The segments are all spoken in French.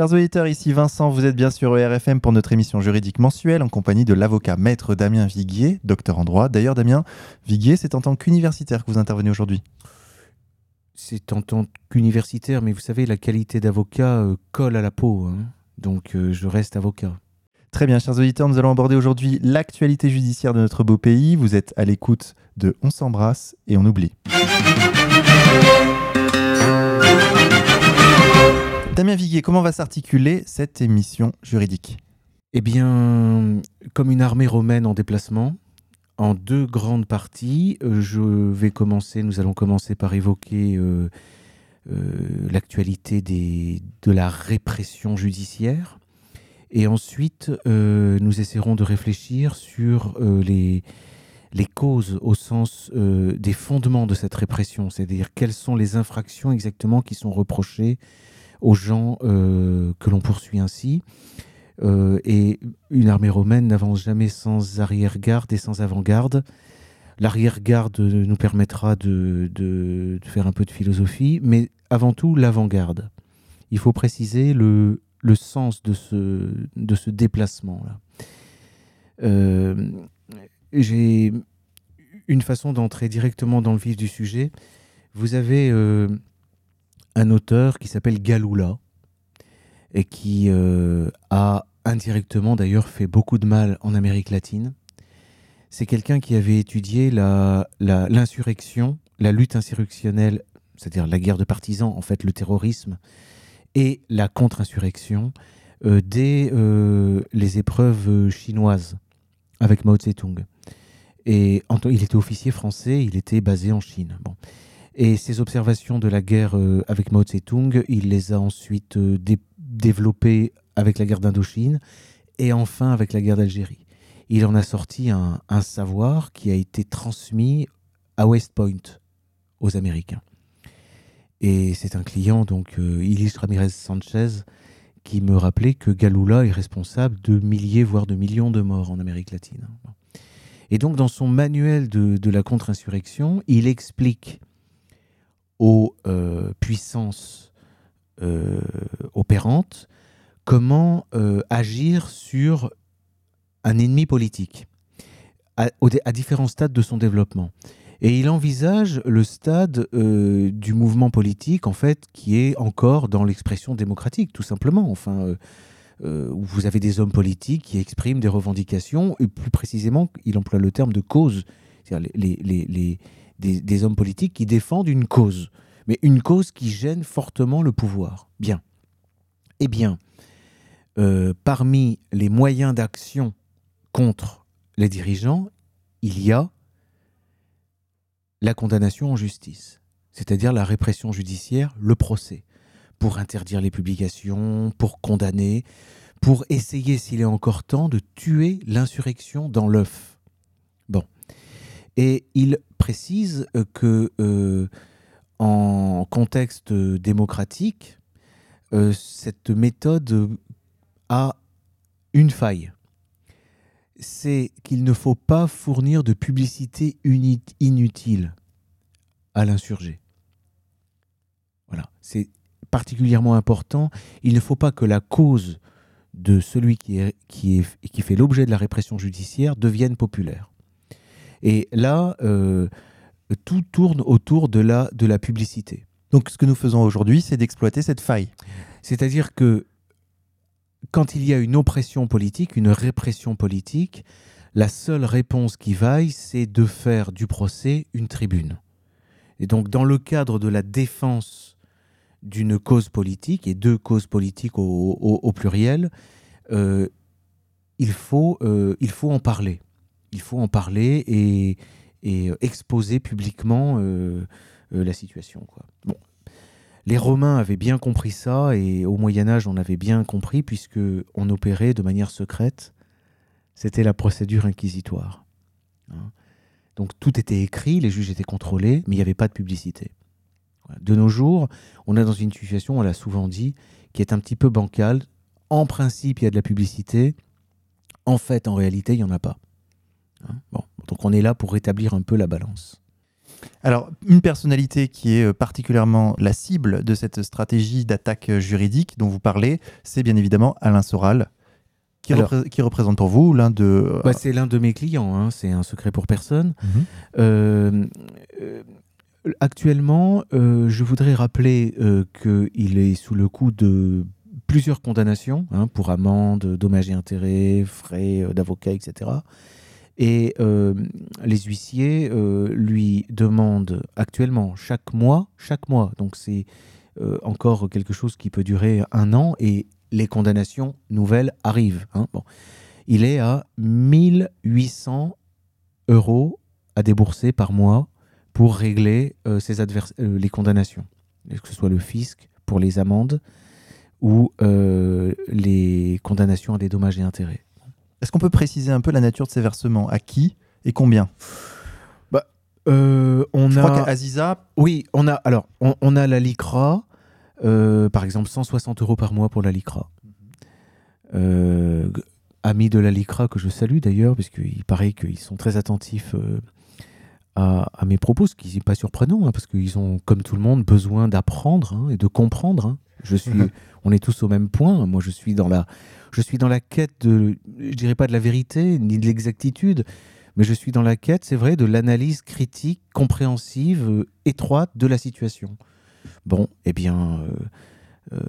Chers auditeurs, ici Vincent, vous êtes bien sur ERFM pour notre émission juridique mensuelle en compagnie de l'avocat maître Damien Viguier, docteur en droit. D'ailleurs, Damien Viguier, c'est en tant qu'universitaire que vous intervenez aujourd'hui. C'est en tant qu'universitaire, mais vous savez, la qualité d'avocat euh, colle à la peau. hein. Donc euh, je reste avocat. Très bien, chers auditeurs, nous allons aborder aujourd'hui l'actualité judiciaire de notre beau pays. Vous êtes à l'écoute de On s'embrasse et on oublie. Damien Viguier, comment va s'articuler cette émission juridique Eh bien, comme une armée romaine en déplacement, en deux grandes parties, euh, je vais commencer, nous allons commencer par évoquer euh, euh, l'actualité de la répression judiciaire. Et ensuite, nous essaierons de réfléchir sur les, causes au sens des fondements de cette répression, c'est-à-dire quelles sont les infractions exactement qui sont reprochées aux gens euh, que l'on poursuit ainsi. Euh, et une armée romaine n'avance jamais sans arrière-garde et sans avant-garde. L'arrière-garde nous permettra de, de- faire un peu de philosophie, mais avant tout l'avant-garde. Il faut préciser le, le sens de ce, de ce déplacement-là. Euh, J'ai une façon d'entrer directement dans le vif du sujet. Vous avez un auteur qui s'appelle Galula et qui euh, a indirectement d'ailleurs fait beaucoup de mal en Amérique latine. C'est quelqu'un qui avait étudié l'insurrection, la, lutte insurrectionnelle, c'est-à-dire la guerre de partisans, en fait le terrorisme, et la contre-insurrection euh, dès euh, les épreuves chinoises avec Mao Tse-tung. Et il était officier français, il était basé en Chine. Et ses observations de la guerre euh, avec Mao Tse-tung, il les a ensuite euh, dé- développées avec la guerre d'Indochine et enfin avec la guerre d'Algérie. Il en a sorti un, savoir qui a été transmis à West Point aux Américains. Et c'est un client, donc euh, Ilis Ramirez Sanchez, qui me rappelait que Galula est responsable de milliers, voire de millions de morts en Amérique latine. Et donc, dans son manuel de la contre-insurrection, il explique aux euh, puissances euh, opérantes comment euh, agir sur un ennemi politique à, différents stades de son développement. Et il envisage le stade du mouvement politique, en fait, qui est encore dans l'expression démocratique, tout simplement. Enfin, où vous avez des hommes politiques qui expriment des revendications, et plus précisément, il emploie le terme de cause. Les, les- les- des, hommes politiques qui défendent une cause, mais une cause qui gêne fortement le pouvoir. Bien. Eh bien, euh, parmi les moyens d'action contre les dirigeants, il y a la condamnation en justice, c'est-à-dire la répression judiciaire, le procès, pour interdire les publications, pour condamner, pour essayer, s'il est encore temps, de tuer l'insurrection dans l'œuf. Bon. Et il précise que euh, en contexte démocratique, euh, cette méthode a une faille. C'est qu'il ne faut pas fournir de publicité inutile à l'insurgé. Voilà, c'est particulièrement important. Il ne faut pas que la cause de celui qui fait l'objet de la répression judiciaire devienne populaire. Et là, euh, tout tourne autour de la, publicité. Donc ce que nous faisons aujourd'hui, c'est d'exploiter cette faille. C'est-à-dire que quand il y a une oppression politique, une répression politique, la seule réponse qui vaille, c'est de faire du procès une tribune. Et donc, dans le cadre de la défense d'une cause politique, et deux causes politiques au pluriel, euh, il, faut, euh, il faut en parler. Il faut en parler et, et exposer publiquement euh, euh, la situation. Les Romains avaient bien compris ça et au Moyen Âge on avait bien compris puisque on opérait de manière secrète. C'était la procédure inquisitoire. Hein. Donc tout était écrit, les juges étaient contrôlés, mais il n'y avait pas de publicité. De nos jours, on est dans une situation, on l'a souvent dit, qui est un petit peu bancale. En principe, il y a de la publicité. En fait, en réalité, il n'y en a pas. Hein. Bon. Donc on est là pour rétablir un peu la balance. Alors, une personnalité qui est euh, particulièrement la cible de cette stratégie d'attaque euh, juridique dont vous parlez, c'est bien évidemment Alain Soral, qui, Alors- repré- qui représente pour vous l'un de... Bah, c'est l'un de mes clients, hein, c'est un secret pour personne. Mhm. Euh, euh, actuellement, euh, je voudrais rappeler euh, qu'il est sous le coup de plusieurs condamnations hein, pour amende, dommages et intérêts, frais euh, d'avocat, etc. Et euh, les huissiers euh, lui demandent actuellement chaque mois, chaque mois, donc c'est euh, encore quelque chose qui peut durer un an et les condamnations nouvelles arrivent. hein. Bon. Il est à 1800 euros à débourser par mois pour régler ses les condamnations, que ce soit le fisc pour les amendes ou les condamnations à des dommages et intérêts. Est-ce qu'on peut préciser un peu la nature de ces versements? À qui et combien? Euh, on Je a... crois qu'Aziza, Oui, on a alors on, on a la LICRA, euh, par exemple 160 euros par mois pour la LICRA. Euh, g- amis de la LICRA que je salue d'ailleurs, parce qu'il paraît qu'ils sont très attentifs euh, à, à mes propos, ce qui n'est pas surprenant, hein, parce qu'ils ont, comme tout le monde, besoin d'apprendre hein, et de comprendre. hein. Je suis, Mhm. On est tous au même point. Moi, je suis dans la, je suis dans la quête de, je dirais pas de la vérité ni de l'exactitude, mais je suis dans la quête, c'est vrai, de l'analyse critique, compréhensive, euh, étroite de la situation. Bon, eh bien, euh, euh,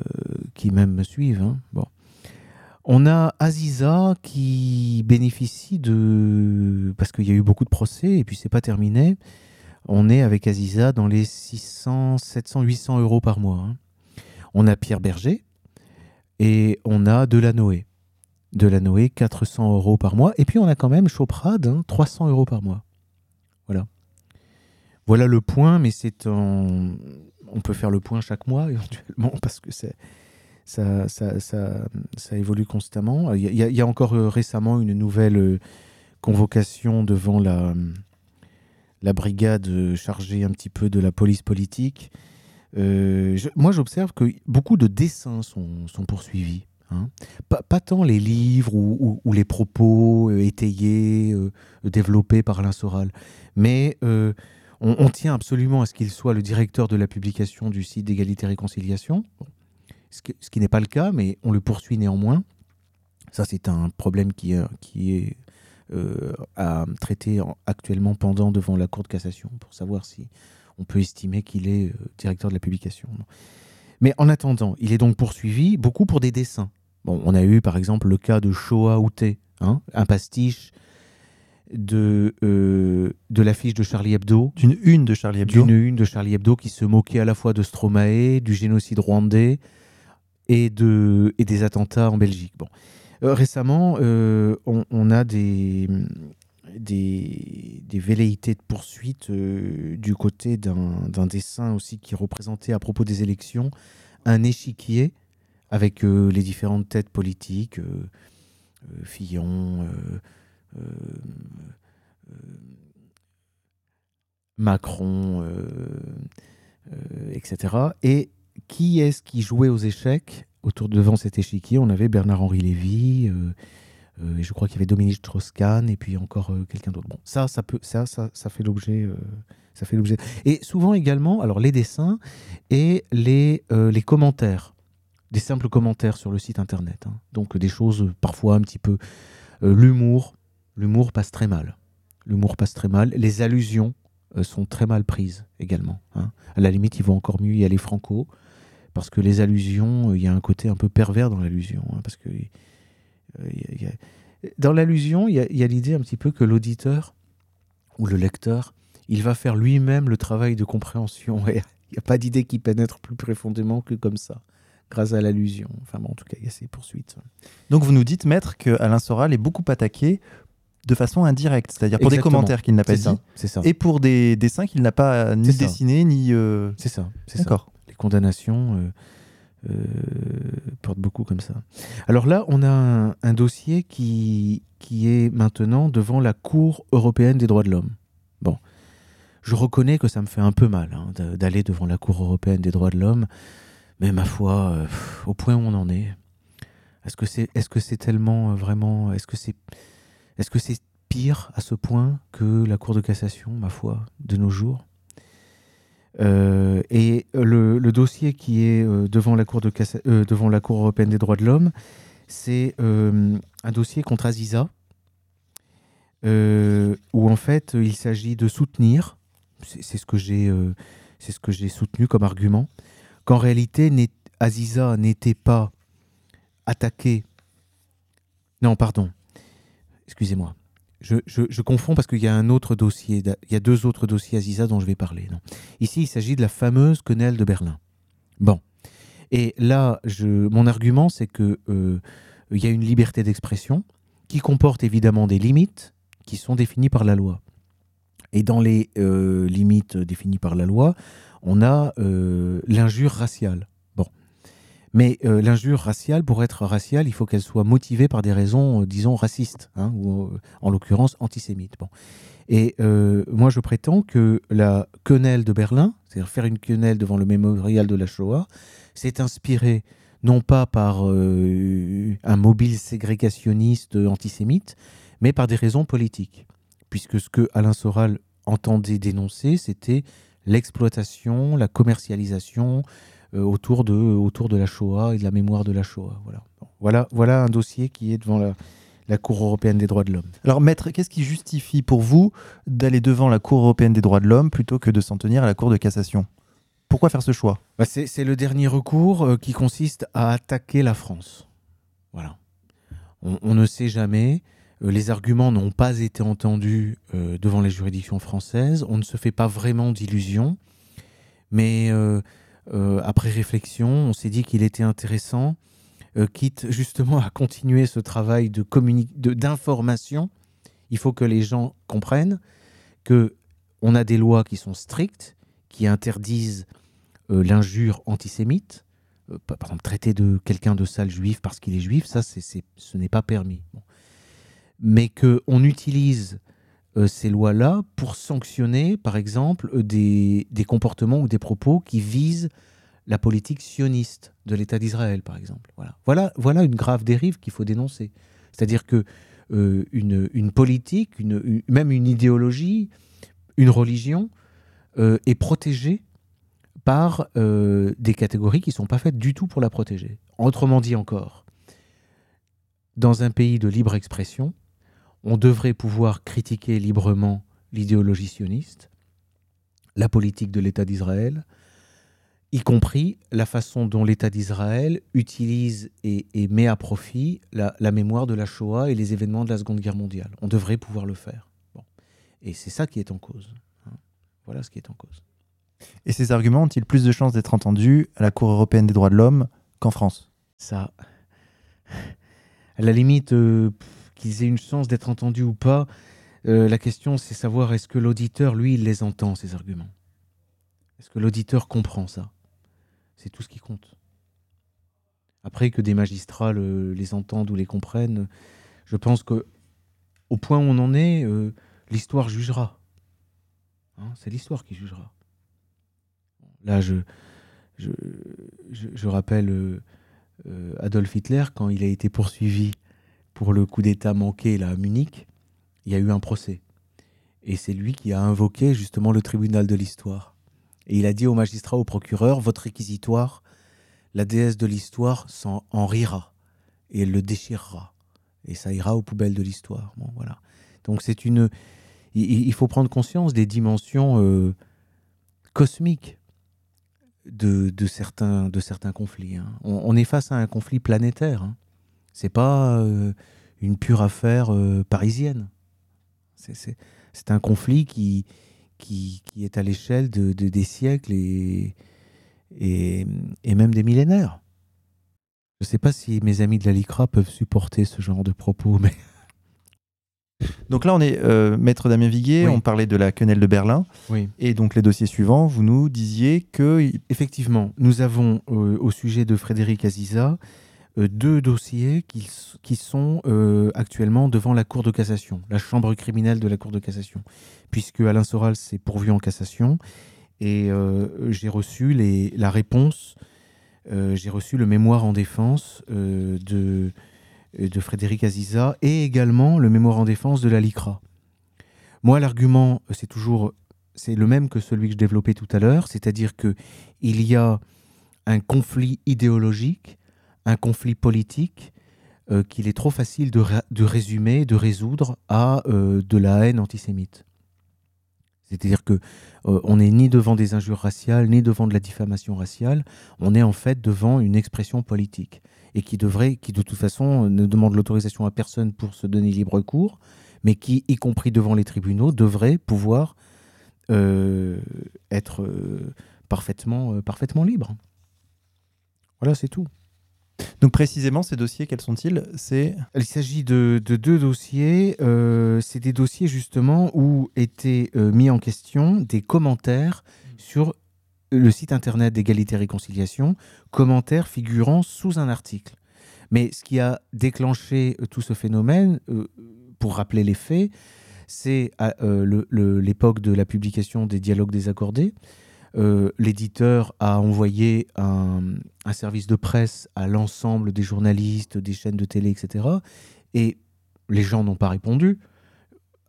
qui même me suivent. hein. Bon. On a Aziza qui bénéficie de... Parce qu'il y a eu beaucoup de procès et puis c'est pas terminé. On est avec Aziza dans les 600, 700, 800 euros par mois. hein. On a Pierre Berger et on a Delanoë. Delanoë, 400 euros par mois. Et puis on a quand même Choprade, hein, 300 euros par mois. Voilà. Voilà le point, mais c'est. On peut faire le point chaque mois éventuellement parce que. Ça, évolue constamment. Il y a, encore euh, récemment une nouvelle euh, convocation devant la, la brigade euh, chargée un petit peu de la police politique. Euh, moi, j'observe que beaucoup de dessins sont, poursuivis. hein. Pas, tant les livres ou, les propos euh, étayés, euh, développés par Alain Soral, mais on, tient absolument à ce qu'il soit le directeur de la publication du site d'égalité et réconciliation, Bon. ce qui, n'est pas le cas, mais on le poursuit néanmoins. Ça, c'est un problème qui, qui est à traiter en- actuellement pendant devant la Cour de cassation pour savoir si on peut estimer qu'il est euh, directeur de la publication. Mais en attendant, il est donc poursuivi beaucoup pour des dessins. Bon, on a eu par exemple le cas de Shoah Outé, hein, un pastiche de, euh, de l'affiche de Charlie Hebdo, d'une une de Charlie Hebdo. d'une une de Charlie Hebdo qui se moquait à la fois de Stromae, du génocide rwandais et, de, et des attentats en Belgique. Bon. Euh, récemment, euh, on, on a des, des, velléités de poursuite euh, du côté d'un dessin aussi qui représentait à propos des élections un échiquier avec euh, les différentes têtes politiques, euh, Fillon, Macron, etc. Et qui est-ce qui jouait aux échecs autour devant cet échiquier? On avait Bernard-Henri Lévy, et je crois qu'il y avait Dominique Strauss-Kahn, et puis encore euh, quelqu'un d'autre. Bon, ça, ça peut, ça, ça, ça fait l'objet, euh, ça fait l'objet. Et souvent également, alors les dessins et les, euh, les commentaires, des simples commentaires sur le site internet. hein. Donc des choses euh, parfois un petit peu euh, l'humour, l'humour passe très mal. L'humour passe très mal. Les allusions euh, sont très mal prises également. hein. À la limite, il vaut encore mieux y aller franco, parce que les allusions, euh, il y a un côté un peu pervers dans l'allusion. hein, parce que euh, y a- il y a- dans l'allusion, il y a, l'idée un petit peu que l'auditeur ou le lecteur, il va faire lui-même le travail de compréhension. Il n'y a pas d'idée qui pénètre plus profondément que comme ça, grâce à l'allusion. Enfin bon, en tout cas, il y a ces poursuites. Donc vous nous dites, maître, que Alain Soral est beaucoup attaqué de façon indirecte, c'est-à-dire pour des commentaires qu'il n'a pas ça. dit ça. et pour des dessins qu'il n'a pas ni C'est ça. dessinés ni. euh, C'est ça. C'est ça. Les condamnations euh, euh, portent beaucoup comme ça. Alors là, on a un, dossier qui, qui est maintenant devant la Cour européenne des droits de l'homme. Bon, je reconnais que ça me fait un peu mal hein, d'aller devant la Cour européenne des droits de l'homme, mais ma foi, euh, au point où on en est, est-ce que c'est est -ce c'est tellement euh, vraiment... Est-ce que c'est est -ce c'est pire à ce point que la Cour de cassation, ma foi, de nos jours? Euh, et le, dossier qui est euh, devant, la cour de cassa- euh, devant la Cour européenne des droits de l'homme, c'est un dossier contre Aziza, où en fait il s'agit de soutenir, c'est ce que j'ai c'est ce que j'ai soutenu comme argument, qu'en réalité Aziza n'était pas attaquée. Non, pardon. Excusez-moi. Je, confonds parce qu'il y a un autre dossier, il y a deux autres dossiers Aziza dont je vais parler. Ici, il s'agit de la fameuse quenelle de Berlin. Bon. Et là, mon argument, c'est que euh, y a une liberté d'expression qui comporte évidemment des limites qui sont définies par la loi. Et dans les euh, limites définies par la loi, on a euh, l'injure raciale. Mais euh, l'injure raciale, pour être raciale, il faut qu'elle soit motivée par des raisons, euh, disons, racistes, hein, ou euh, en l'occurrence antisémites. Bon. Et moi, je prétends que la quenelle de Berlin, c'est-à-dire faire une quenelle devant le mémorial de la Shoah, s'est inspiré non pas par un mobile ségrégationniste antisémite, mais par des raisons politiques. Puisque ce que Alain Soral entendait dénoncer, c'était l'exploitation, la commercialisation autour, de, autour de la Shoah et de la mémoire de la Shoah. Voilà, voilà, voilà un dossier qui est devant la, la Cour européenne des droits de l'homme. Alors, maître, qu'est-ce qui justifie pour vous d'aller devant la Cour européenne des droits de l'homme plutôt que de s'en tenir à la Cour de cassation? Pourquoi faire ce choix? Bah, c'est le dernier recours euh, qui consiste à attaquer la France. Voilà. On, on ne sait jamais. euh, les arguments n'ont pas été entendus euh, devant les juridictions françaises. On ne se fait pas vraiment d'illusions. Mais euh, euh, après réflexion, on s'est dit qu'il était intéressant, euh, quitte justement à continuer ce travail de d'information. Il faut que les gens comprennent que on a des lois qui sont strictes, qui interdisent euh, l'injure antisémite, euh, par exemple traiter de quelqu'un de sale juif parce qu'il est juif, ça c'est, ce n'est pas permis. Mais qu'on utilise euh, ces lois-là pour sanctionner, par exemple, euh, des, des comportements ou des propos qui visent la politique sioniste de l'État d'Israël, par exemple. Voilà, voilà, voilà une grave dérive qu'il faut dénoncer. C'est-à-dire que euh, une, une politique, une- même une idéologie, une religion est protégée par des catégories qui ne sont pas faites du tout pour la protéger. Autrement dit encore, dans un pays de libre expression, on devrait pouvoir critiquer librement l'idéologie sioniste, la politique de l'État d'Israël, y compris la façon dont l'État d'Israël utilise et, et met à profit la, la mémoire de la Shoah et les événements de la Seconde Guerre mondiale. On devrait pouvoir le faire. Bon. Et c'est ça qui est en cause. hein. Voilà ce qui est en cause. Et ces arguments ont-ils plus de chances d'être entendus à la Cour européenne des droits de l'homme qu'en France? Ça, à la limite, euh, qu'ils aient une chance d'être entendus ou pas, euh, la question c'est savoir est-ce que l'auditeur, lui, il les entend, ces arguments? Est-ce que l'auditeur comprend ça? C'est tout ce qui compte. Après que des magistrats le- les entendent ou les comprennent, je pense que au point où on en est, euh, l'histoire jugera. Hein, c'est l'histoire qui jugera. Là, je, rappelle euh, Adolf Hitler, quand il a été poursuivi pour le coup d'État manqué là, à Munich, il y a eu un procès. Et c'est lui qui a invoqué justement le tribunal de l'histoire. Et il a dit au magistrat, au procureur, votre réquisitoire, la déesse de l'histoire s'en en rira et elle le déchirera. Et ça ira aux poubelles de l'histoire. Bon, voilà. Donc c'est une. Il, faut prendre conscience des dimensions euh, cosmiques de, certains, de certains conflits. hein. On, on est face à un conflit planétaire. Hein. C'est pas euh, une pure affaire euh, parisienne. C'est- un conflit qui, qui, qui est à l'échelle de, de- des siècles et, et, et même des millénaires. Je ne sais pas si mes amis de la LICRA peuvent supporter ce genre de propos, mais Donc là, on est euh, maître Damien Viguier, Oui. on parlait de la quenelle de Berlin. oui. Et donc les dossiers suivants, vous nous disiez que Effectivement, nous avons euh, au sujet de Frédéric Aziza deux dossiers qui, qui sont euh, actuellement devant la Cour de cassation, la chambre criminelle de la Cour de cassation, puisque Alain Soral s'est pourvu en cassation et euh, j'ai reçu les, la réponse, euh, j'ai reçu le mémoire en défense euh, de, de Frédéric Aziza et également le mémoire en défense de la LICRA. Moi, l'argument, c'est toujours c'est le même que celui que je développais tout à l'heure, c'est-à-dire que il y a un conflit idéologique, un conflit politique euh, qu'il est trop facile de, résumer, de résoudre à euh, de la haine antisémite. C'est-à-dire que euh, on n'est ni devant des injures raciales, ni devant de la diffamation raciale. On est en fait devant une expression politique et qui devrait, qui de toute façon ne demande l'autorisation à personne pour se donner libre cours, mais qui, y compris devant les tribunaux, devrait pouvoir être parfaitement, parfaitement libre. Voilà, c'est tout. Donc précisément, ces dossiers, quels sont-ils? C'est Il s'agit de, deux dossiers. Euh, c'est des dossiers justement où étaient euh, mis en question des commentaires sur le site internet d'égalité et réconciliation, commentaires figurant sous un article. Mais ce qui a déclenché euh, tout ce phénomène, pour rappeler les faits, c'est l'époque de la publication des dialogues désaccordés, euh, l'éditeur a envoyé un, service de presse à l'ensemble des journalistes, des chaînes de télé, etc. Et les gens n'ont pas répondu.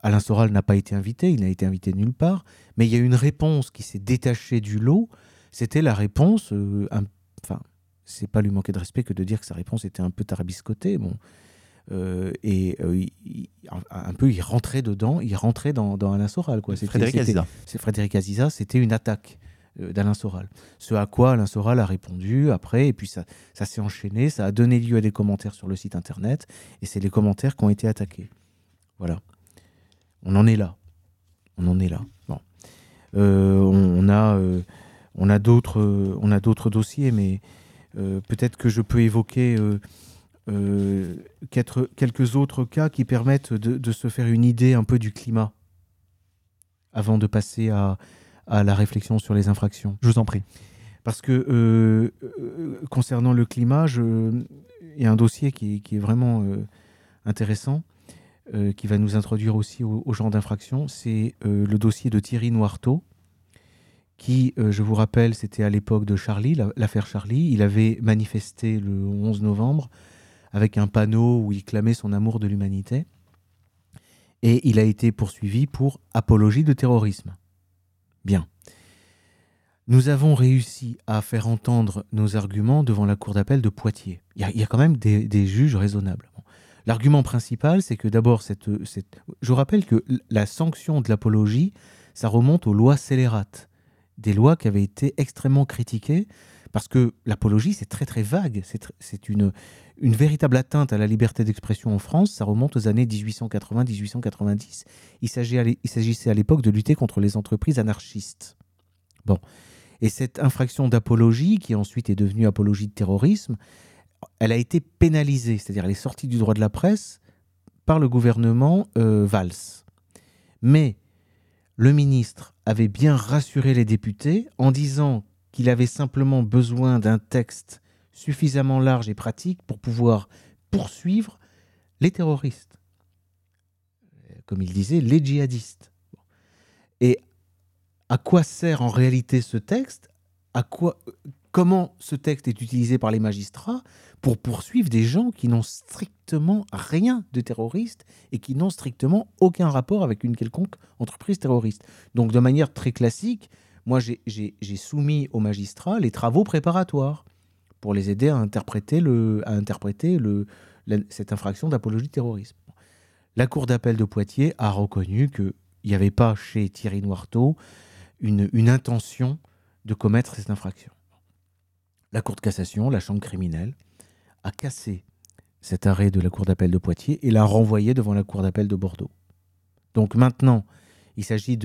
Alain Soral n'a pas été invité, il n'a été invité nulle part. Mais il y a une réponse qui s'est détachée du lot. C'était la réponse. Euh, enfin, c'est pas lui manquer de respect que de dire que sa réponse était un peu tarabiscotée. Bon. Euh, et un peu, il rentrait dedans, il rentrait dans, Alain Soral. Quoi. Frédéric Aziza. C'est Frédéric Aziza, c'était une attaque. Euh, d'Alain Soral. Ce à quoi Alain Soral a répondu après, et puis ça, ça s'est enchaîné, ça a donné lieu à des commentaires sur le site internet, et c'est les commentaires qui ont été attaqués. Voilà. On en est là. On en est là. Bon. Euh, on, a, euh, a d'autres, on a d'autres dossiers, mais peut-être que je peux évoquer quelques autres cas qui permettent de se faire une idée un peu du climat avant de passer à, à la réflexion sur les infractions. Je vous en prie. Parce que euh, euh, concernant le climat, il y a un dossier qui, est vraiment euh, intéressant, qui va nous introduire aussi au, genre d'infraction. C'est le dossier de Thierry Noirteau, qui, je vous rappelle, c'était à l'époque de Charlie, l'affaire Charlie. Il avait manifesté le 11 novembre avec un panneau où il clamait son amour de l'humanité. Et il a été poursuivi pour apologie de terrorisme. Bien. Nous avons réussi à faire entendre nos arguments devant la Cour d'appel de Poitiers. Il y, a quand même des, juges raisonnables. L'argument principal, c'est que d'abord, cette, je rappelle que la sanction de l'apologie, ça remonte aux lois scélérates, des lois qui avaient été extrêmement critiquées, parce que l'apologie, c'est très très vague, c'est une, une véritable atteinte à la liberté d'expression en France, ça remonte aux années 1880-1890. Il s'agissait à l'époque de lutter contre les entreprises anarchistes. Bon. Et cette infraction d'apologie, qui ensuite est devenue apologie de terrorisme, elle a été pénalisée, c'est-à-dire elle est sortie du droit de la presse par le gouvernement euh, Valls. Mais le ministre avait bien rassuré les députés en disant qu'il avait simplement besoin d'un texte suffisamment large et pratique pour pouvoir poursuivre les terroristes. Comme il disait, les djihadistes. Et à quoi sert en réalité ce texte? À quoi, Comment ce texte est utilisé par les magistrats pour poursuivre des gens qui n'ont strictement rien de terroriste et qui n'ont strictement aucun rapport avec une quelconque entreprise terroriste? Donc de manière très classique, moi j'ai soumis aux magistrats les travaux préparatoires pour les aider à interpréter, cette infraction d'apologie de terrorisme. La Cour d'appel de Poitiers a reconnu qu'il n'y avait pas chez Thierry Noirteau une, une intention de commettre cette infraction. La Cour de cassation, la chambre criminelle, a cassé cet arrêt de la Cour d'appel de Poitiers et l'a renvoyé devant la Cour d'appel de Bordeaux. Donc maintenant, il s'agit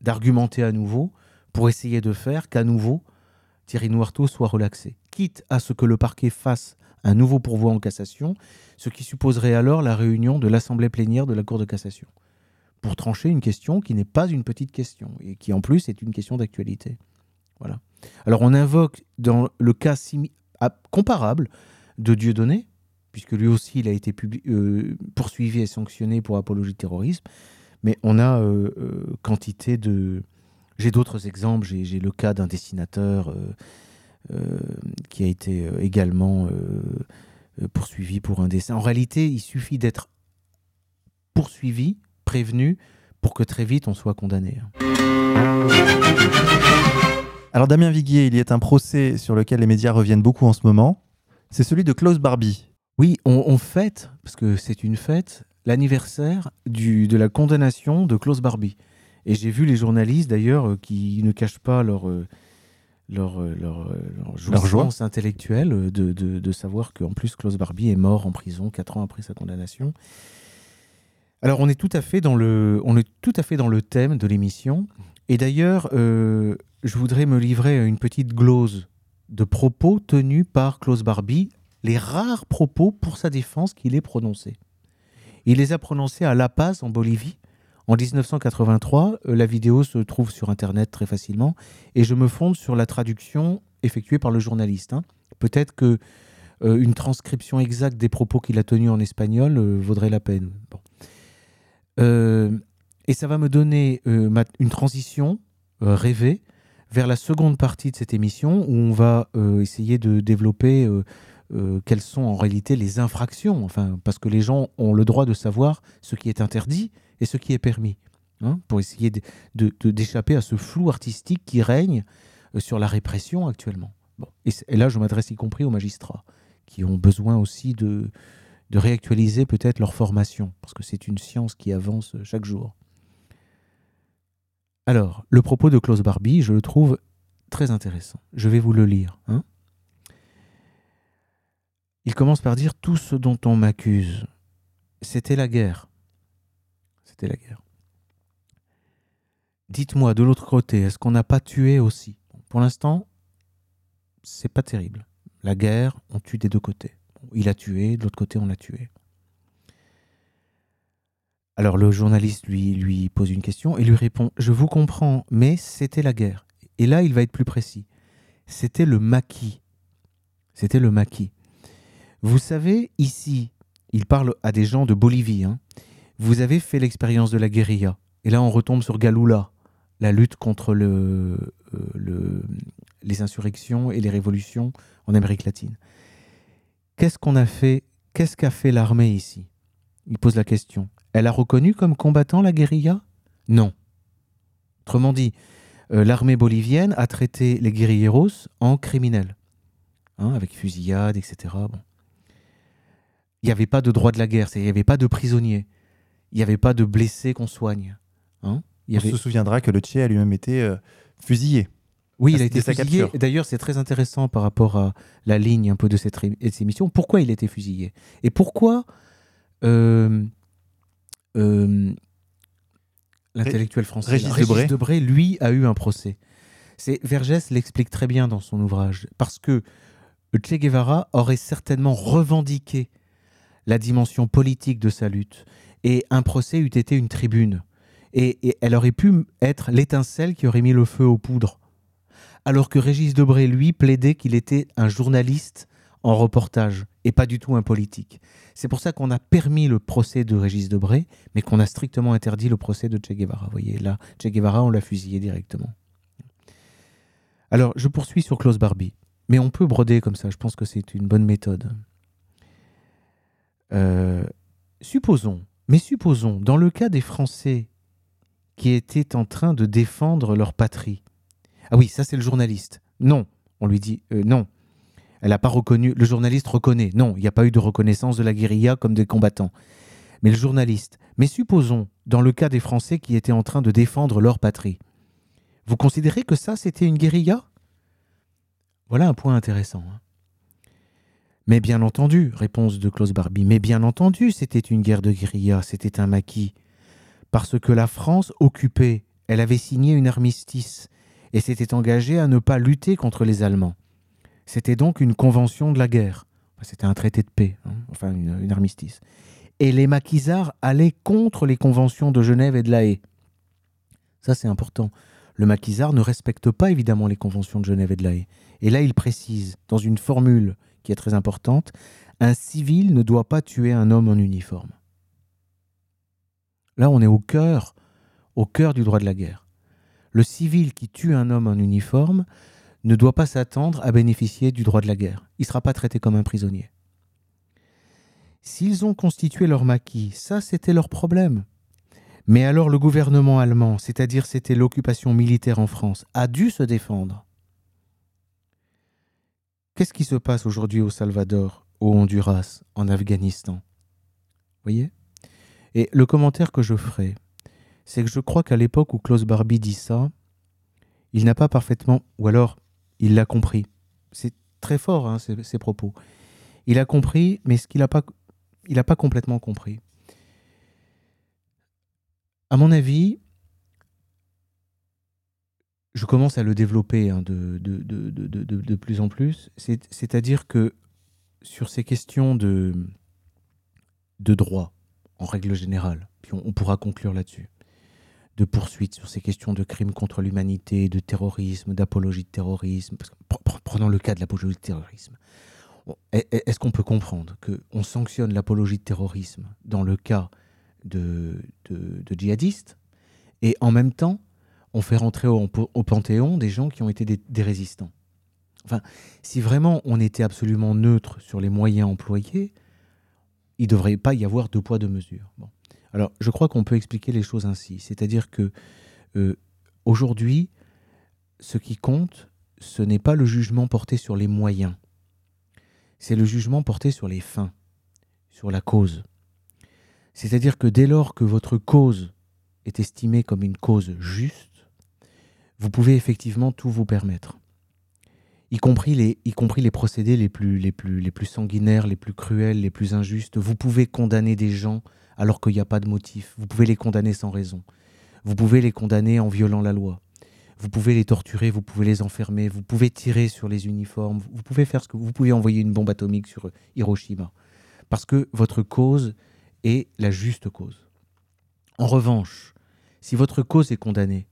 d'argumenter à nouveau pour essayer de faire qu'à nouveau, Thierry Noirteau soit relaxé, quitte à ce que le parquet fasse un nouveau pourvoi en cassation, ce qui supposerait alors la réunion de l'Assemblée plénière de la Cour de cassation, pour trancher une question qui n'est pas une petite question, et qui en plus est une question d'actualité. Voilà. Alors on invoque dans le cas comparable de Dieudonné, puisque lui aussi il a été euh, poursuivi et sanctionné pour apologie de terrorisme, mais on a euh, euh, quantité de, j'ai d'autres exemples. J'ai le cas d'un dessinateur qui a été euh, également poursuivi pour un dessin. En réalité, il suffit d'être poursuivi, prévenu, pour que très vite on soit condamné. Alors Damien Viguier, il y a un procès sur lequel les médias reviennent beaucoup en ce moment. C'est celui de Klaus Barbie. Oui, on, on fête, parce que c'est une fête, l'anniversaire de la condamnation de Klaus Barbie. Et j'ai vu les journalistes d'ailleurs euh, qui ne cachent pas leur, euh, leur, euh, leur, leur jouissance intellectuelle de, de, de savoir qu'en plus Klaus Barbie est mort en prison quatre ans après sa condamnation. Alors on est tout à fait dans le, on est tout à fait dans le thème de l'émission. Et d'ailleurs, euh, je voudrais me livrer à une petite glose de propos tenus par Klaus Barbie, les rares propos pour sa défense qu'il ait prononcés. Il les a prononcés à La Paz, en Bolivie, en 1983. Euh, la vidéo se trouve sur Internet très facilement, et je me fonde sur la traduction effectuée par le journaliste. hein. Peut-être que euh, une transcription exacte des propos qu'il a tenus en espagnol euh, vaudrait la peine. Et ça va me donner une transition rêvée vers la seconde partie de cette émission où on va essayer de développer euh, quelles sont en réalité les infractions, enfin, parce que les gens ont le droit de savoir ce qui est interdit et ce qui est permis, hein, pour essayer d'échapper à ce flou artistique qui règne euh, sur la répression actuellement. Et, là, je m'adresse y compris aux magistrats, qui ont besoin aussi de, de réactualiser peut-être leur formation, parce que c'est une science qui avance chaque jour. Alors, le propos de Klaus Barbie, je le trouve très intéressant. Je vais vous le lire. hein. Il commence par dire tout ce dont on m'accuse, c'était la guerre. C'était la guerre. Dites-moi de l'autre côté, est-ce qu'on n'a pas tué aussi? Pour l'instant, c'est pas terrible. La guerre, on tue des deux côtés. Il a tué, de l'autre côté, on l'a tué. Alors le journaliste lui, lui pose une question et lui répond Je vous comprends, mais c'était la guerre. Et là, il va être plus précis. C'était le maquis. C'était le maquis. Vous savez, ici, il parle à des gens de Bolivie. hein. Vous avez fait l'expérience de la guérilla. Et là, on retombe sur Galula, la lutte contre euh, le- les insurrections et les révolutions en Amérique latine. Qu'est-ce qu'on a fait Qu'est-ce qu'a fait l'armée ici? Il pose la question. Elle a reconnu comme combattant la guérilla? Non. Autrement dit, euh, l'armée bolivienne a traité les guérilleros en criminels, hein, avec fusillade, etc. Il n'y avait pas de droit de la guerre, il n'y avait pas de prisonniers, il n'y avait pas de blessés qu'on soigne. hein. Il y On se souviendra que le Tché a lui-même été euh, fusillé. Oui, il a été fusillé. D'ailleurs, c'est très intéressant par rapport à la ligne un peu de cette, de cette émission. Pourquoi il a été fusillé? Et pourquoi euh, euh, l'intellectuel français Régis là, Debray. Debray, lui, a eu un procès? Vergès l'explique très bien dans son ouvrage, parce que Che Guevara aurait certainement revendiqué la dimension politique de sa lutte, et un procès eût été une tribune, et, elle aurait pu être l'étincelle qui aurait mis le feu aux poudres alors que Régis Debray, lui, plaidait qu'il était un journaliste en reportage et pas du tout un politique. C'est pour ça qu'on a permis le procès de Régis Debray, mais qu'on a strictement interdit le procès de Che Guevara. Vous voyez, là, Che Guevara, on l'a fusillé directement. Alors, je poursuis sur Klaus Barbie, mais on peut broder comme ça, je pense que c'est une bonne méthode. Euh, supposons, mais supposons, dans le cas des Français qui étaient en train de défendre leur patrie, ah oui, ça c'est le journaliste. Non, on lui dit euh, non. Elle n'a pas reconnu. Le journaliste reconnaît. Non, il n'y a pas eu de reconnaissance de la guérilla comme des combattants. Mais le journaliste. Mais supposons, dans le cas des Français qui étaient en train de défendre leur patrie, vous considérez que ça c'était une guérilla? Voilà un point intéressant. hein. Mais bien entendu, réponse de Klaus Barbie, mais bien entendu, c'était une guerre de guérilla, c'était un maquis. Parce que la France occupée, elle avait signé une armistice et s'était engagée à ne pas lutter contre les Allemands. C'était donc une convention de la guerre. C'était un traité de paix, hein, enfin une, une armistice. Et les maquisards allaient contre les conventions de Genève et de La Haye. Ça, c'est important. Le maquisard ne respecte pas évidemment les conventions de Genève et de La Haye. Et là, il précise, dans une formule est très importante, un civil ne doit pas tuer un homme en uniforme. Là, on est au cœur, au cœur du droit de la guerre. Le civil qui tue un homme en uniforme ne doit pas s'attendre à bénéficier du droit de la guerre. Il ne sera pas traité comme un prisonnier. S'ils ont constitué leur maquis, ça c'était leur problème. Mais alors le gouvernement allemand, c'est-à-dire c'était l'occupation militaire en France, a dû se défendre. Qu'est-ce qui se passe aujourd'hui au Salvador, au Honduras, en Afghanistan? Voyez? Et le commentaire que je ferai, c'est que je crois qu'à l'époque où Klaus Barbie dit ça, il n'a pas parfaitement, ou alors il l'a compris. C'est très fort, hein, ces, propos. Il a compris, mais ce qu'il n'a pas, pas complètement compris. À mon avis, je commence à le développer hein, de, de, de, de, plus en plus. C'est-à-dire que sur ces questions de, de droit, en règle générale, puis on, pourra conclure là-dessus, de poursuites sur ces questions de crimes contre l'humanité, de terrorisme, d'apologie de terrorisme. prenons le cas de l'apologie de terrorisme. Est-ce qu'on peut comprendre qu'on sanctionne l'apologie de terrorisme dans le cas de, de, djihadistes et en même temps on fait rentrer au, Panthéon des gens qui ont été des, résistants. Si vraiment on était absolument neutre sur les moyens employés, il ne devrait pas y avoir deux poids, deux mesures. Alors, je crois qu'on peut expliquer les choses ainsi. C'est-à-dire que euh, aujourd'hui, ce qui compte, ce n'est pas le jugement porté sur les moyens, c'est le jugement porté sur les fins, sur la cause. C'est-à-dire que dès lors que votre cause est estimée comme une cause juste, vous pouvez effectivement tout vous permettre. Y compris les, procédés les plus sanguinaires, les plus cruels, les plus injustes. Vous pouvez condamner des gens alors qu'il n'y a pas de motif. Vous pouvez les condamner sans raison. Vous pouvez les condamner en violant la loi. Vous pouvez les torturer, vous pouvez les enfermer, vous pouvez tirer sur les uniformes, vous pouvez faire ce que vous pouvez envoyer une bombe atomique sur Hiroshima parce que votre cause est la juste cause. En revanche, si votre cause est condamnée,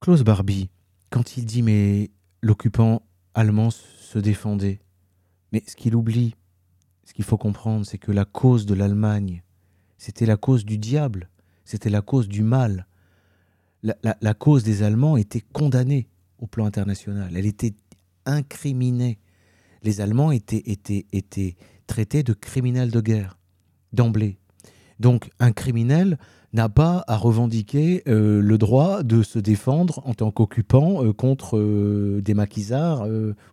Klaus Barbie, quand il dit mais l'occupant allemand se défendait, mais ce qu'il oublie, ce qu'il faut comprendre, c'est que la cause de l'Allemagne, c'était la cause du diable, c'était la cause du mal. La, cause des Allemands était condamnée au plan international, elle était incriminée. Les Allemands étaient, étaient, étaient traités de criminels de guerre, d'emblée. Donc un criminel n'a pas à revendiquer euh, le droit de se défendre en tant qu'occupant euh, contre euh, des maquisards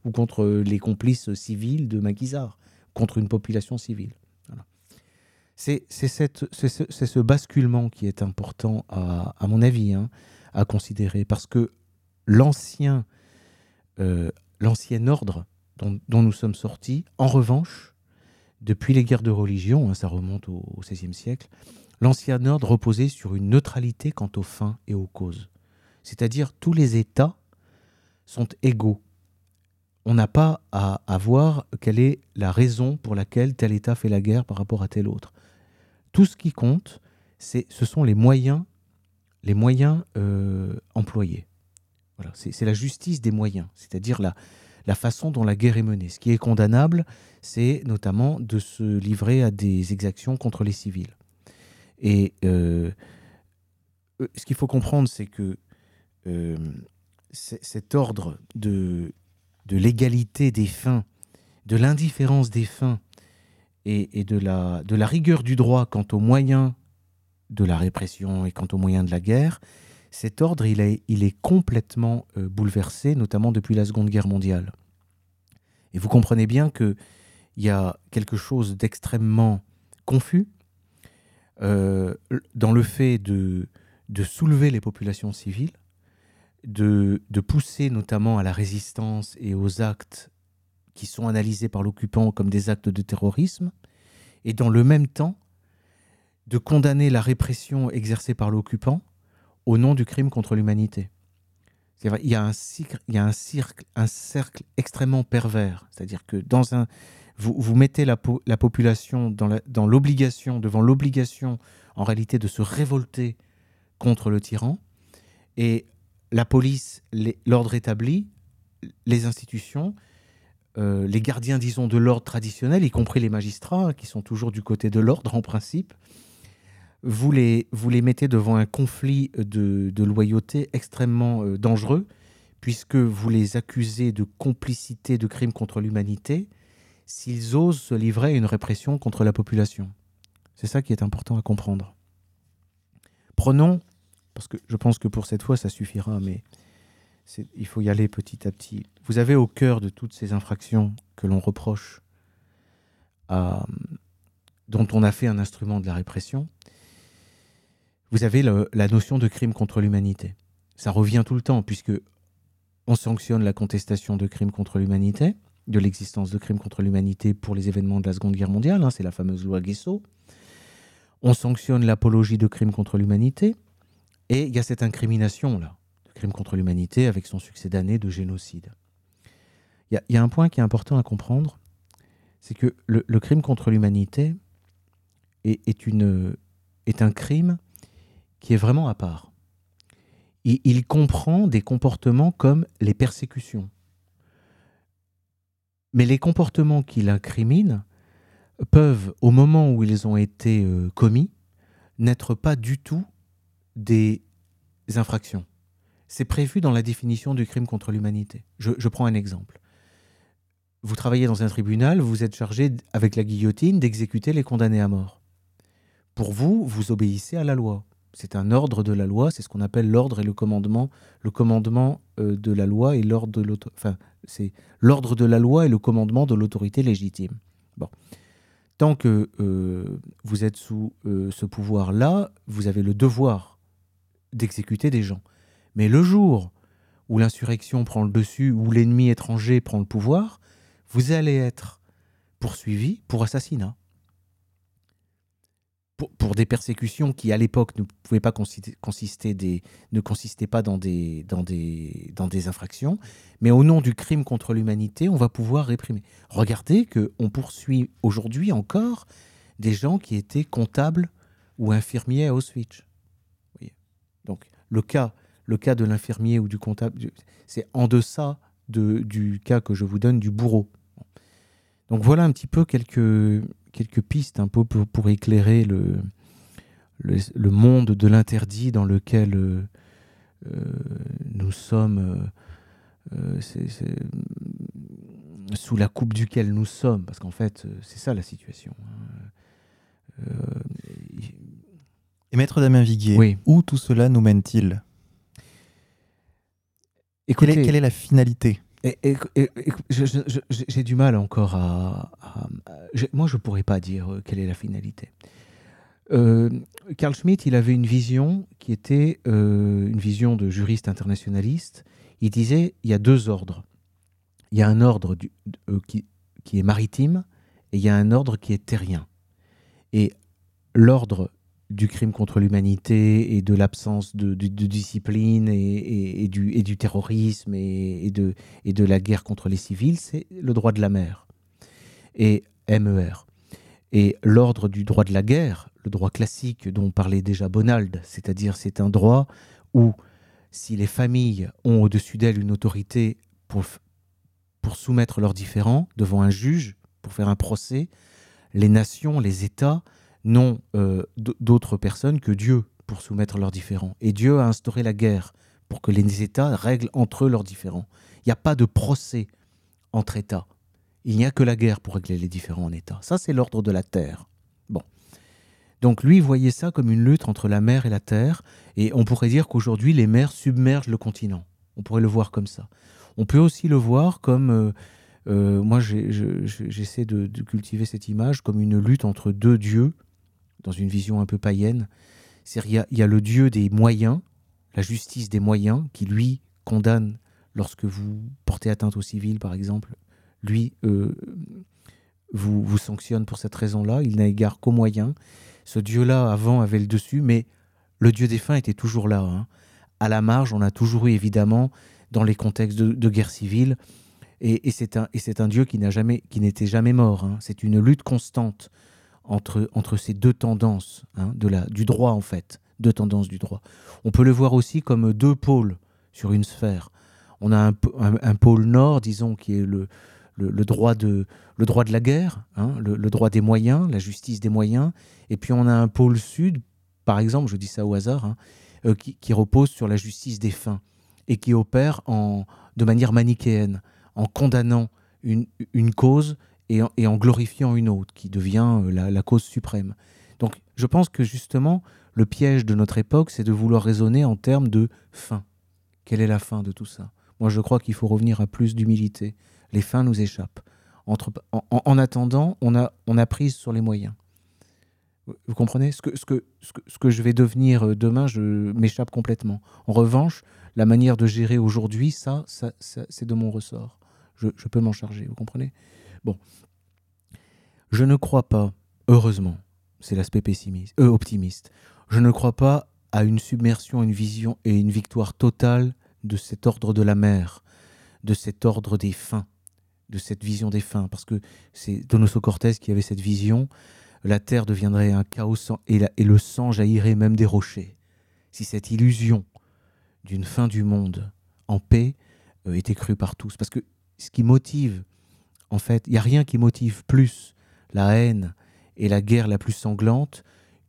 ou contre les complices civils de maquisards, contre une population civile. C'est ce basculement qui est important, à, mon avis, hein, à considérer, parce que l'ancien ordre dont, nous sommes sortis, en revanche, depuis les guerres de religion, hein, ça remonte au XVIe siècle, L'ancien ordre reposait sur une neutralité quant aux fins et aux causes. C'est-à-dire tous les États sont égaux. On n'a pas à, voir quelle est la raison pour laquelle tel État fait la guerre par rapport à tel autre. Tout ce qui compte, ce sont les moyens, les moyens euh, employés. Voilà, c'est, la justice des moyens, c'est-à-dire la façon dont la guerre est menée. Ce qui est condamnable, c'est notamment de se livrer à des exactions contre les civils. Et euh, euh, ce qu'il faut comprendre, c'est que euh, cet ordre de, de l'égalité des fins, de l'indifférence des fins et, de, la, de la rigueur du droit quant aux moyens de la répression et quant aux moyens de la guerre, cet ordre, il est, il est complètement bouleversé, notamment depuis la Seconde Guerre mondiale. Et vous comprenez bien qu'il y a quelque chose d'extrêmement confus dans le fait de, de soulever les populations civiles, de, de, pousser notamment à la résistance et aux actes qui sont analysés par l'occupant comme des actes de terrorisme, et dans le même temps de condamner la répression exercée par l'occupant au nom du crime contre l'humanité. Il y a un, il y a un, cirque, un cercle extrêmement pervers. C'est-à-dire que dans un, vous, mettez la, population dans l'obligation, devant l'obligation en réalité de se révolter contre le tyran, et la police, l'ordre établi, les institutions, euh, les gardiens, disons, de l'ordre traditionnel, y compris les magistrats, qui sont toujours du côté de l'ordre en principe, vous les, vous les mettez devant un conflit de, loyauté extrêmement euh, dangereux, puisque vous les accusez de complicité de crimes contre l'humanité, s'ils osent se livrer à une répression contre la population. C'est ça qui est important à comprendre. Prenons, parce que je pense que pour cette fois ça suffira, mais il faut y aller petit à petit. Vous avez au cœur de toutes ces infractions que l'on reproche, dont on a fait un instrument de la répression, vous avez la notion de crime contre l'humanité. Ça revient tout le temps, puisque on sanctionne la contestation de crimes contre l'humanité, de l'existence de crimes contre l'humanité pour les événements de la Seconde Guerre mondiale, hein, c'est la fameuse loi Guesso. On sanctionne l'apologie de crimes contre l'humanité, et il y a cette incrimination-là, de crimes contre l'humanité, avec son succès d'année de génocide. Il y, a un point qui est important à comprendre, c'est que le, crime contre l'humanité est un crime qui est vraiment à part. il comprend des comportements comme les persécutions, mais les comportements qu'il incrimine peuvent, au moment où ils ont été euh, commis, n'être pas du tout des infractions. C'est prévu dans la définition du crime contre l'humanité. Je, prends un exemple. Vous travaillez dans un tribunal, vous êtes chargé avec la guillotine d'exécuter les condamnés à mort. Pour vous, vous obéissez à la loi. C'est un ordre de la loi, c'est ce qu'on appelle l'ordre et le commandement, le commandement euh, de la loi et l'ordre de. Enfin, c'est l'ordre de la loi et le commandement de l'autorité légitime. Bon. Tant que euh, vous êtes sous euh, ce pouvoir-là, vous avez le devoir d'exécuter des gens. Mais le jour où l'insurrection prend le dessus, où l'ennemi étranger prend le pouvoir, vous allez être poursuivi pour assassinat pour, des persécutions qui, à l'époque, ne pouvaient pas consister, ne consistaient pas dans des, infractions, mais au nom du crime contre l'humanité, on va pouvoir réprimer. Regardez qu'on poursuit aujourd'hui encore des gens qui étaient comptables ou infirmiers à Auschwitz. Donc, le cas, le cas de l'infirmier ou du comptable, c'est en deçà de, du cas que je vous donne du bourreau. Donc voilà un petit peu quelques, quelques pistes un peu pour, éclairer le, le, monde de l'interdit dans lequel euh, euh, nous sommes, euh, sous la coupe duquel nous sommes, parce qu'en fait, c'est ça la situation. Hein. Et maître Damien Viguier, où tout cela nous mène-t-il? Quelle, quelle est la finalité? J'ai du mal encore à. moi, je ne pourrais pas dire euh, quelle est la finalité. Euh, Carl Schmitt, il avait une vision qui était euh, une vision de juriste internationaliste. Il disait il y a deux ordres. Il y a un ordre qui, qui est maritime et il y a un ordre qui est terrien. Et l'ordre du crime contre l'humanité et de l'absence de, discipline et, du, terrorisme et, de, la guerre contre les civils, c'est le droit de la mer et MER. Et l'ordre du droit de la guerre, le droit classique dont parlait déjà Bonald, c'est-à-dire c'est un droit où si les familles ont au-dessus d'elles une autorité pour, pour soumettre leurs différends devant un juge, pour faire un procès, les nations, les États n'ont euh, d'autres personnes que Dieu pour soumettre leurs différends. Et Dieu a instauré la guerre pour que les États règlent entre eux leurs différends. Il n'y a pas de procès entre États. Il n'y a que la guerre pour régler les différends en États. Ça, c'est l'ordre de la terre. Bon. Donc lui voyait ça comme une lutte entre la mer et la terre, et on pourrait dire qu'aujourd'hui, les mers submergent le continent. On pourrait le voir comme ça. On peut aussi le voir comme... Euh, euh, moi, j'essaie de, cultiver cette image comme une lutte entre deux dieux dans une vision un peu païenne. Il y, a le Dieu des moyens, la justice des moyens, qui lui condamne lorsque vous portez atteinte aux civils, par exemple. Lui euh, vous, vous sanctionne pour cette raison-là. Il n'a égard qu'aux moyens. Ce Dieu-là, avant, avait le dessus, mais le Dieu des fins était toujours là. Hein. À la marge, on a toujours eu, évidemment, dans les contextes de, guerre civile, et, c'est un, Dieu qui n'était jamais mort. Hein. C'est une lutte constante entre, entre ces deux tendances hein, de la, du droit, en fait, deux tendances du droit. On peut le voir aussi comme deux pôles sur une sphère. On a un, pôle nord, disons, qui est le, le, droit, de, le droit de la guerre, hein, le, droit des moyens, la justice des moyens, et puis on a un pôle sud, par exemple, je dis ça au hasard, hein, euh, qui, qui, repose sur la justice des fins et qui opère en, de manière manichéenne, en condamnant une, une cause et en, glorifiant une autre qui devient euh, la, cause suprême. Donc je pense que justement, le piège de notre époque, c'est de vouloir raisonner en termes de fin. Quelle est la fin de tout ça? Moi, je crois qu'il faut revenir à plus d'humilité. Les fins nous échappent. En, attendant, on a, prise sur les moyens. Vous comprenez? Ce que, je vais devenir euh, demain, je m'échappe complètement. En revanche, la manière de gérer aujourd'hui, ça, ça, c'est de mon ressort. Je peux m'en charger, vous comprenez? Bon. Je ne crois pas, heureusement, c'est l'aspect pessimiste, euh, optimiste, je ne crois pas à une submersion, une vision et une victoire totale de cet ordre de la mer, de cet ordre des fins, de cette vision des fins, parce que c'est Donoso Cortés qui avait cette vision, la terre deviendrait un chaos et, et le sang jaillirait même des rochers. Si cette illusion d'une fin du monde en paix euh, était crue par tous, parce que ce qui motive, en fait, il n'y a rien qui motive plus la haine et la guerre la plus sanglante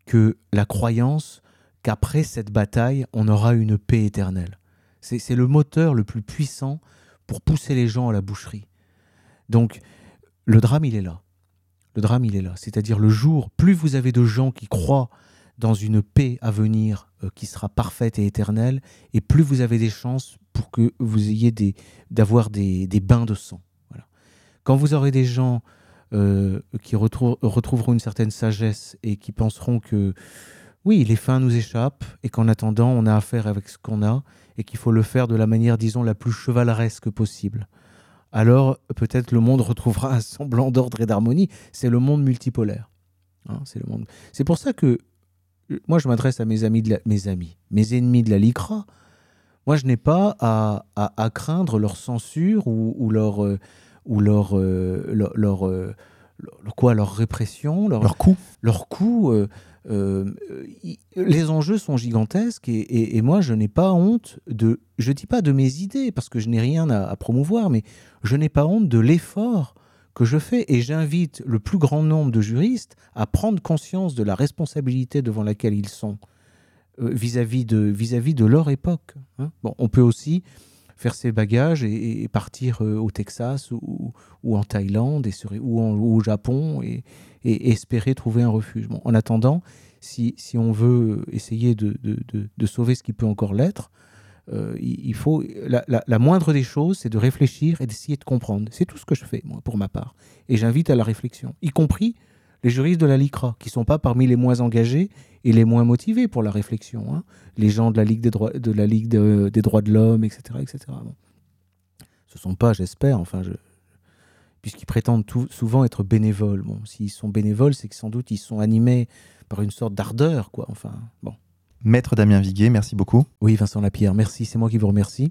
que la croyance qu'après cette bataille, on aura une paix éternelle. C'est le moteur le plus puissant pour pousser les gens à la boucherie. Donc, le drame, il est là. Le drame, il est là. C'est-à-dire le jour, plus vous avez de gens qui croient dans une paix à venir euh, qui sera parfaite et éternelle, et plus vous avez des chances pour que vous ayez d'avoir des, des, bains de sang. Quand vous aurez des gens euh, qui retrouveront une certaine sagesse et qui penseront que oui, les fins nous échappent et qu'en attendant, on a affaire avec ce qu'on a et qu'il faut le faire de la manière, disons, la plus chevaleresque possible. Alors peut-être le monde retrouvera un semblant d'ordre et d'harmonie. C'est le monde multipolaire. Hein, c'est le monde. C'est pour ça que euh, moi je m'adresse à mes amis, mes amis, mes ennemis de la LICRA. Moi je n'ai pas à, à, craindre leur censure ou, ou leur euh, ou leur, euh, leur, euh, leur, quoi, leur répression, leur, leur coût. Leur coût euh, les enjeux sont gigantesques et, et, moi je n'ai pas honte de, je dis pas de mes idées parce que je n'ai rien à, promouvoir, mais je n'ai pas honte de l'effort que je fais et j'invite le plus grand nombre de juristes à prendre conscience de la responsabilité devant laquelle ils sont vis-à-vis de, vis -vis de leur époque. Hein. Bon, on peut aussi faire ses bagages et, partir euh, au Texas ou, ou en Thaïlande et ou, au Japon et, espérer trouver un refuge. en attendant, si, si, on veut essayer de, de, de, sauver ce qui peut encore l'être, euh, il faut la, la, moindre des choses, c'est de réfléchir et d'essayer de comprendre. C'est tout ce que je fais, moi, pour ma part. Et j'invite à la réflexion, y compris les juristes de la LICRA, qui ne sont pas parmi les moins engagés et les moins motivés pour la réflexion. Hein. Les gens de la Ligue des droits de, la Ligue des droits de l'homme, etc. etc. Ce ne sont pas, j'espère, enfin, je... puisqu'ils prétendent tout, souvent être bénévoles. Bon, s'ils sont bénévoles, c'est que sans doute ils sont animés par une sorte d'ardeur, quoi. Enfin, bon. Maître Damien Viguet, merci beaucoup. Oui, Vincent Lapierre, merci, c'est moi qui vous remercie.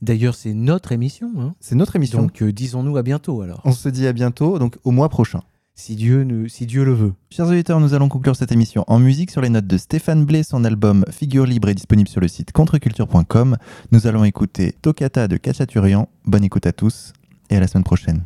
D'ailleurs, c'est notre émission. Hein. C'est notre émission. Donc, euh, disons-nous à bientôt alors. On se dit à bientôt, donc au mois prochain si Dieu, le veut. Chers auditeurs, nous allons conclure cette émission en musique sur les notes de Stéphane Blé. Son album Figure libre est disponible sur le site contreculture.com. Nous allons écouter Toccata de Cachaturian. Bonne écoute à tous et à la semaine prochaine.